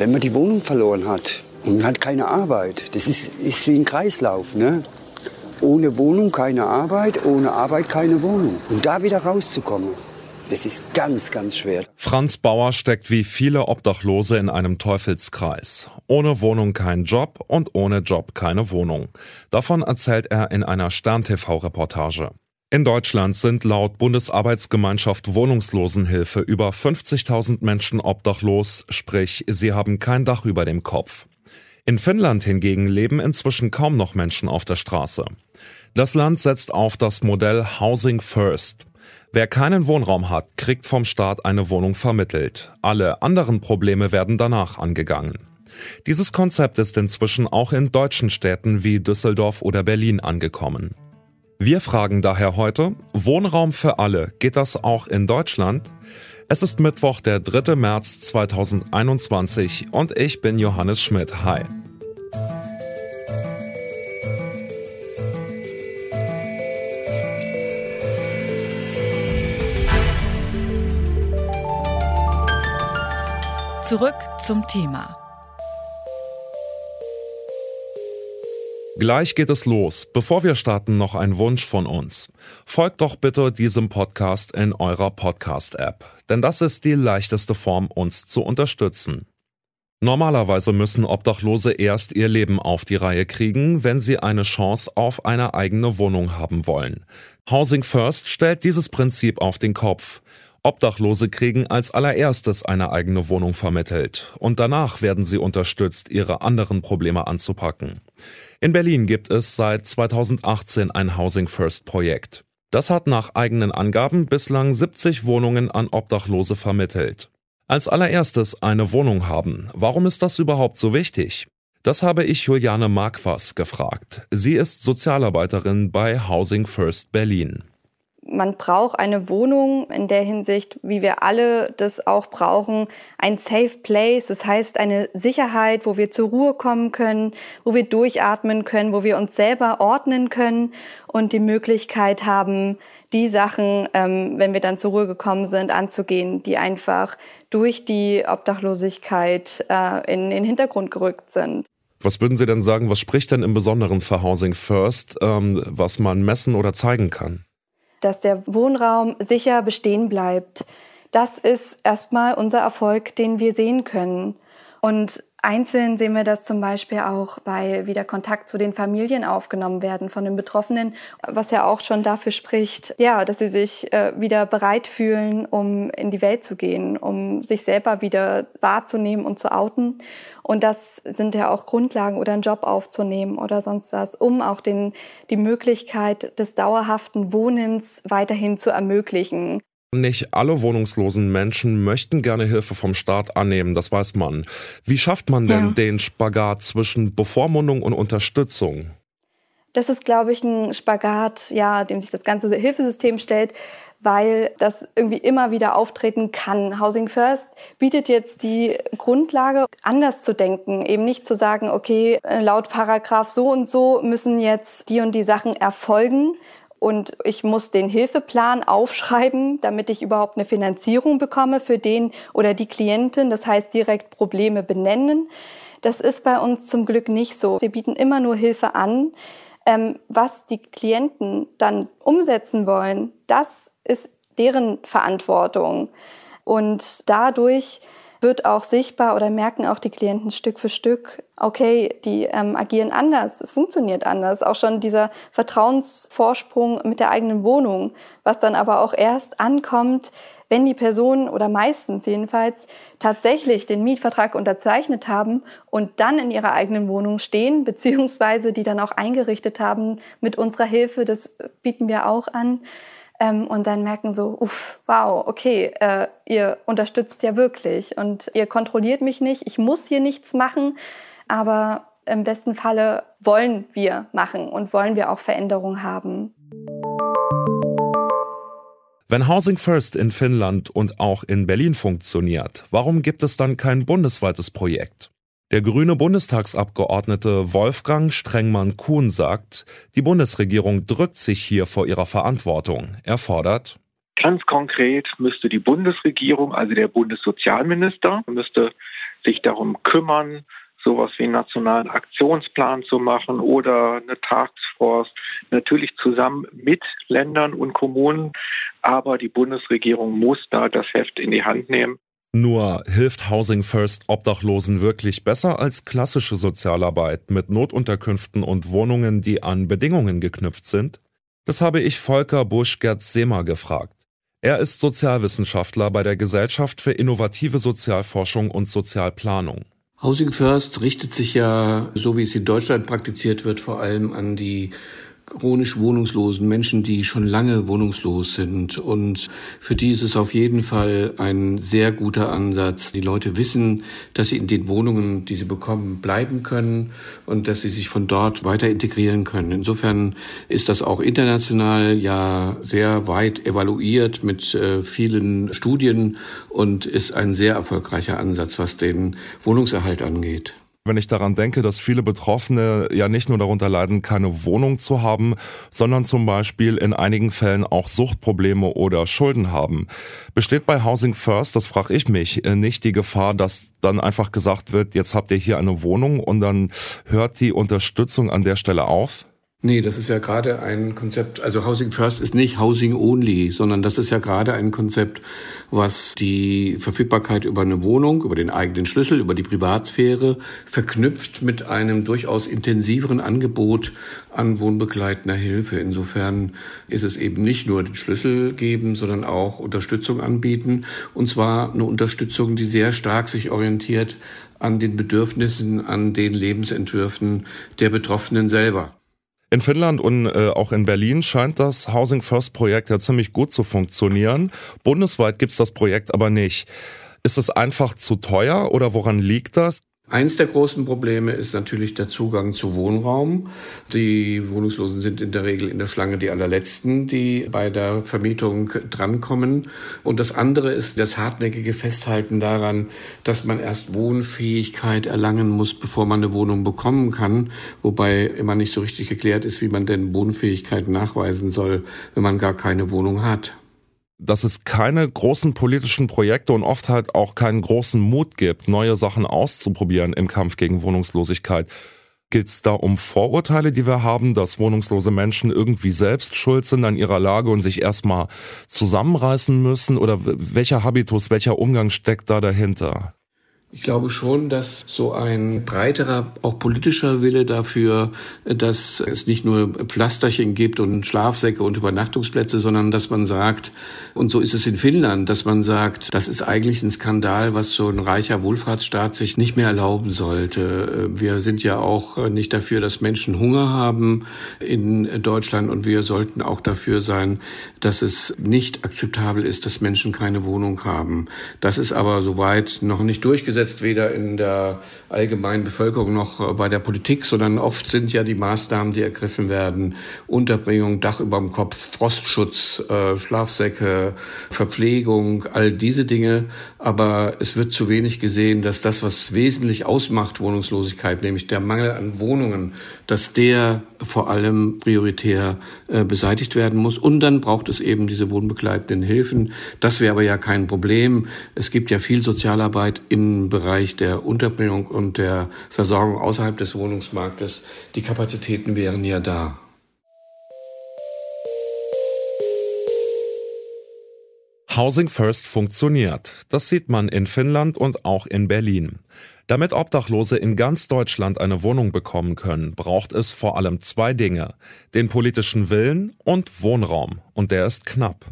Wenn man die Wohnung verloren hat und hat keine Arbeit, das ist, ist wie ein Kreislauf. Ne? Ohne Wohnung keine Arbeit, ohne Arbeit keine Wohnung. Und da wieder rauszukommen, das ist ganz, ganz schwer. Franz Bauer steckt wie viele Obdachlose in einem Teufelskreis. Ohne Wohnung kein Job und ohne Job keine Wohnung. Davon erzählt er in einer Stern-TV-Reportage. In Deutschland sind laut Bundesarbeitsgemeinschaft Wohnungslosenhilfe über 50.000 Menschen obdachlos, sprich, sie haben kein Dach über dem Kopf. In Finnland hingegen leben inzwischen kaum noch Menschen auf der Straße. Das Land setzt auf das Modell Housing First. Wer keinen Wohnraum hat, kriegt vom Staat eine Wohnung vermittelt. Alle anderen Probleme werden danach angegangen. Dieses Konzept ist inzwischen auch in deutschen Städten wie Düsseldorf oder Berlin angekommen. Wir fragen daher heute, Wohnraum für alle, geht das auch in Deutschland? Es ist Mittwoch, der 3. März 2021 und ich bin Johannes Schmidt. Hi. Zurück zum Thema. Gleich geht es los. Bevor wir starten, noch ein Wunsch von uns. Folgt doch bitte diesem Podcast in eurer Podcast-App, denn das ist die leichteste Form, uns zu unterstützen. Normalerweise müssen Obdachlose erst ihr Leben auf die Reihe kriegen, wenn sie eine Chance auf eine eigene Wohnung haben wollen. Housing First stellt dieses Prinzip auf den Kopf. Obdachlose kriegen als allererstes eine eigene Wohnung vermittelt und danach werden sie unterstützt, ihre anderen Probleme anzupacken. In Berlin gibt es seit 2018 ein Housing First Projekt. Das hat nach eigenen Angaben bislang 70 Wohnungen an Obdachlose vermittelt. Als allererstes eine Wohnung haben. Warum ist das überhaupt so wichtig? Das habe ich Juliane Marquas gefragt. Sie ist Sozialarbeiterin bei Housing First Berlin man braucht eine Wohnung in der Hinsicht, wie wir alle das auch brauchen, ein Safe Place, das heißt eine Sicherheit, wo wir zur Ruhe kommen können, wo wir durchatmen können, wo wir uns selber ordnen können und die Möglichkeit haben, die Sachen, ähm, wenn wir dann zur Ruhe gekommen sind, anzugehen, die einfach durch die Obdachlosigkeit äh, in den Hintergrund gerückt sind. Was würden Sie denn sagen, was spricht denn im Besonderen für Housing First, ähm, was man messen oder zeigen kann? Dass der Wohnraum sicher bestehen bleibt. Das ist erstmal unser Erfolg, den wir sehen können. Und einzeln sehen wir das zum Beispiel auch bei wieder Kontakt zu den Familien aufgenommen werden von den Betroffenen, was ja auch schon dafür spricht, ja, dass sie sich äh, wieder bereit fühlen, um in die Welt zu gehen, um sich selber wieder wahrzunehmen und zu outen. Und das sind ja auch Grundlagen oder einen Job aufzunehmen oder sonst was, um auch den, die Möglichkeit des dauerhaften Wohnens weiterhin zu ermöglichen. Nicht alle wohnungslosen Menschen möchten gerne Hilfe vom Staat annehmen, das weiß man. Wie schafft man denn ja. den Spagat zwischen Bevormundung und Unterstützung? Das ist, glaube ich, ein Spagat, ja, dem sich das ganze Hilfesystem stellt, weil das irgendwie immer wieder auftreten kann. Housing First bietet jetzt die Grundlage, anders zu denken, eben nicht zu sagen, okay, laut Paragraph so und so müssen jetzt die und die Sachen erfolgen, und ich muss den Hilfeplan aufschreiben, damit ich überhaupt eine Finanzierung bekomme für den oder die Klientin. Das heißt, direkt Probleme benennen. Das ist bei uns zum Glück nicht so. Wir bieten immer nur Hilfe an. Ähm, was die Klienten dann umsetzen wollen, das ist deren Verantwortung. Und dadurch wird auch sichtbar oder merken auch die Klienten Stück für Stück, okay, die ähm, agieren anders, es funktioniert anders. Auch schon dieser Vertrauensvorsprung mit der eigenen Wohnung, was dann aber auch erst ankommt, wenn die Personen oder meistens jedenfalls tatsächlich den Mietvertrag unterzeichnet haben und dann in ihrer eigenen Wohnung stehen, beziehungsweise die dann auch eingerichtet haben mit unserer Hilfe, das bieten wir auch an ähm, und dann merken so, uff, wow, okay, äh, ihr unterstützt ja wirklich und ihr kontrolliert mich nicht, ich muss hier nichts machen, aber im besten Falle wollen wir machen und wollen wir auch Veränderungen haben. Wenn Housing First in Finnland und auch in Berlin funktioniert, warum gibt es dann kein bundesweites Projekt? Der grüne Bundestagsabgeordnete Wolfgang Strengmann-Kuhn sagt, die Bundesregierung drückt sich hier vor ihrer Verantwortung. Er fordert, Ganz konkret müsste die Bundesregierung, also der Bundessozialminister, müsste sich darum kümmern, sowas wie einen nationalen Aktionsplan zu machen oder eine Taskforce, natürlich zusammen mit Ländern und Kommunen. Aber die Bundesregierung muss da das Heft in die Hand nehmen. Nur hilft Housing First Obdachlosen wirklich besser als klassische Sozialarbeit mit Notunterkünften und Wohnungen, die an Bedingungen geknüpft sind? Das habe ich Volker Busch-Gerz-Semer gefragt. Er ist Sozialwissenschaftler bei der Gesellschaft für innovative Sozialforschung und Sozialplanung. Housing First richtet sich ja, so wie es in Deutschland praktiziert wird, vor allem an die chronisch Wohnungslosen, Menschen, die schon lange wohnungslos sind. Und für die ist es auf jeden Fall ein sehr guter Ansatz. Die Leute wissen, dass sie in den Wohnungen, die sie bekommen, bleiben können und dass sie sich von dort weiter integrieren können. Insofern ist das auch international ja sehr weit evaluiert mit äh, vielen Studien und ist ein sehr erfolgreicher Ansatz, was den Wohnungserhalt angeht wenn ich daran denke, dass viele Betroffene ja nicht nur darunter leiden, keine Wohnung zu haben, sondern zum Beispiel in einigen Fällen auch Suchtprobleme oder Schulden haben. Besteht bei Housing First, das frage ich mich, äh, nicht die Gefahr, dass dann einfach gesagt wird, jetzt habt ihr hier eine Wohnung und dann hört die Unterstützung an der Stelle auf? Nee, das ist ja gerade ein Konzept, also Housing First ist nicht Housing Only, sondern das ist ja gerade ein Konzept, was die Verfügbarkeit über eine Wohnung, über den eigenen Schlüssel, über die Privatsphäre verknüpft mit einem durchaus intensiveren Angebot an wohnbegleitender Hilfe. Insofern ist es eben nicht nur den Schlüssel geben, sondern auch Unterstützung anbieten. Und zwar eine Unterstützung, die sehr stark sich orientiert an den Bedürfnissen, an den Lebensentwürfen der Betroffenen selber. In Finnland und äh, auch in Berlin scheint das Housing First Projekt ja ziemlich gut zu funktionieren. Bundesweit gibt's das Projekt aber nicht. Ist es einfach zu teuer oder woran liegt das? Eins der großen Probleme ist natürlich der Zugang zu Wohnraum. Die Wohnungslosen sind in der Regel in der Schlange die allerletzten, die bei der Vermietung drankommen. Und das andere ist das hartnäckige Festhalten daran, dass man erst Wohnfähigkeit erlangen muss, bevor man eine Wohnung bekommen kann. Wobei immer nicht so richtig geklärt ist, wie man denn Wohnfähigkeit nachweisen soll, wenn man gar keine Wohnung hat dass es keine großen politischen Projekte und oft halt auch keinen großen Mut gibt, neue Sachen auszuprobieren im Kampf gegen Wohnungslosigkeit. Geht es da um Vorurteile, die wir haben, dass wohnungslose Menschen irgendwie selbst schuld sind an ihrer Lage und sich erstmal zusammenreißen müssen? Oder welcher Habitus, welcher Umgang steckt da dahinter? Ich glaube schon, dass so ein breiterer, auch politischer Wille dafür, dass es nicht nur Pflasterchen gibt und Schlafsäcke und Übernachtungsplätze, sondern dass man sagt, und so ist es in Finnland, dass man sagt, das ist eigentlich ein Skandal, was so ein reicher Wohlfahrtsstaat sich nicht mehr erlauben sollte. Wir sind ja auch nicht dafür, dass Menschen Hunger haben in Deutschland und wir sollten auch dafür sein, dass es nicht akzeptabel ist, dass Menschen keine Wohnung haben. Das ist aber soweit noch nicht durchgesetzt umgesetzt, weder in der allgemeinen Bevölkerung noch bei der Politik, sondern oft sind ja die Maßnahmen, die ergriffen werden, Unterbringung, Dach über dem Kopf, Frostschutz, äh, Schlafsäcke, Verpflegung, all diese Dinge. Aber es wird zu wenig gesehen, dass das, was wesentlich ausmacht, Wohnungslosigkeit, nämlich der Mangel an Wohnungen, dass der vor allem prioritär äh, beseitigt werden muss. Und dann braucht es eben diese wohnbegleitenden Hilfen. Das wäre aber ja kein Problem. Es gibt ja viel Sozialarbeit im Bereich der Unterbringung und der Versorgung außerhalb des Wohnungsmarktes. Die Kapazitäten wären ja da. Housing First funktioniert. Das sieht man in Finnland und auch in Berlin. Damit Obdachlose in ganz Deutschland eine Wohnung bekommen können, braucht es vor allem zwei Dinge. Den politischen Willen und Wohnraum. Und der ist knapp.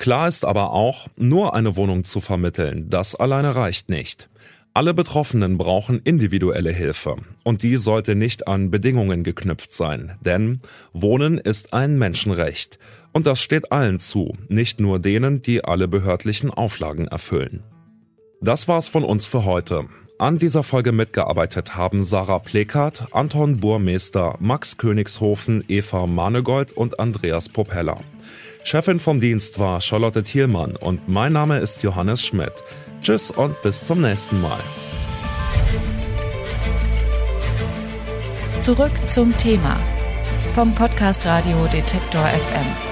Klar ist aber auch, nur eine Wohnung zu vermitteln, das alleine reicht nicht. Alle Betroffenen brauchen individuelle Hilfe und die sollte nicht an Bedingungen geknüpft sein, denn Wohnen ist ein Menschenrecht und das steht allen zu, nicht nur denen, die alle behördlichen Auflagen erfüllen. Das war's von uns für heute. An dieser Folge mitgearbeitet haben Sarah Plekart, Anton Burmeister, Max Königshofen, Eva Manegold und Andreas Propeller. Chefin vom Dienst war Charlotte Thielmann und mein Name ist Johannes Schmidt. Tschüss und bis zum nächsten Mal. Zurück zum Thema vom Podcast Radio Detektor FM.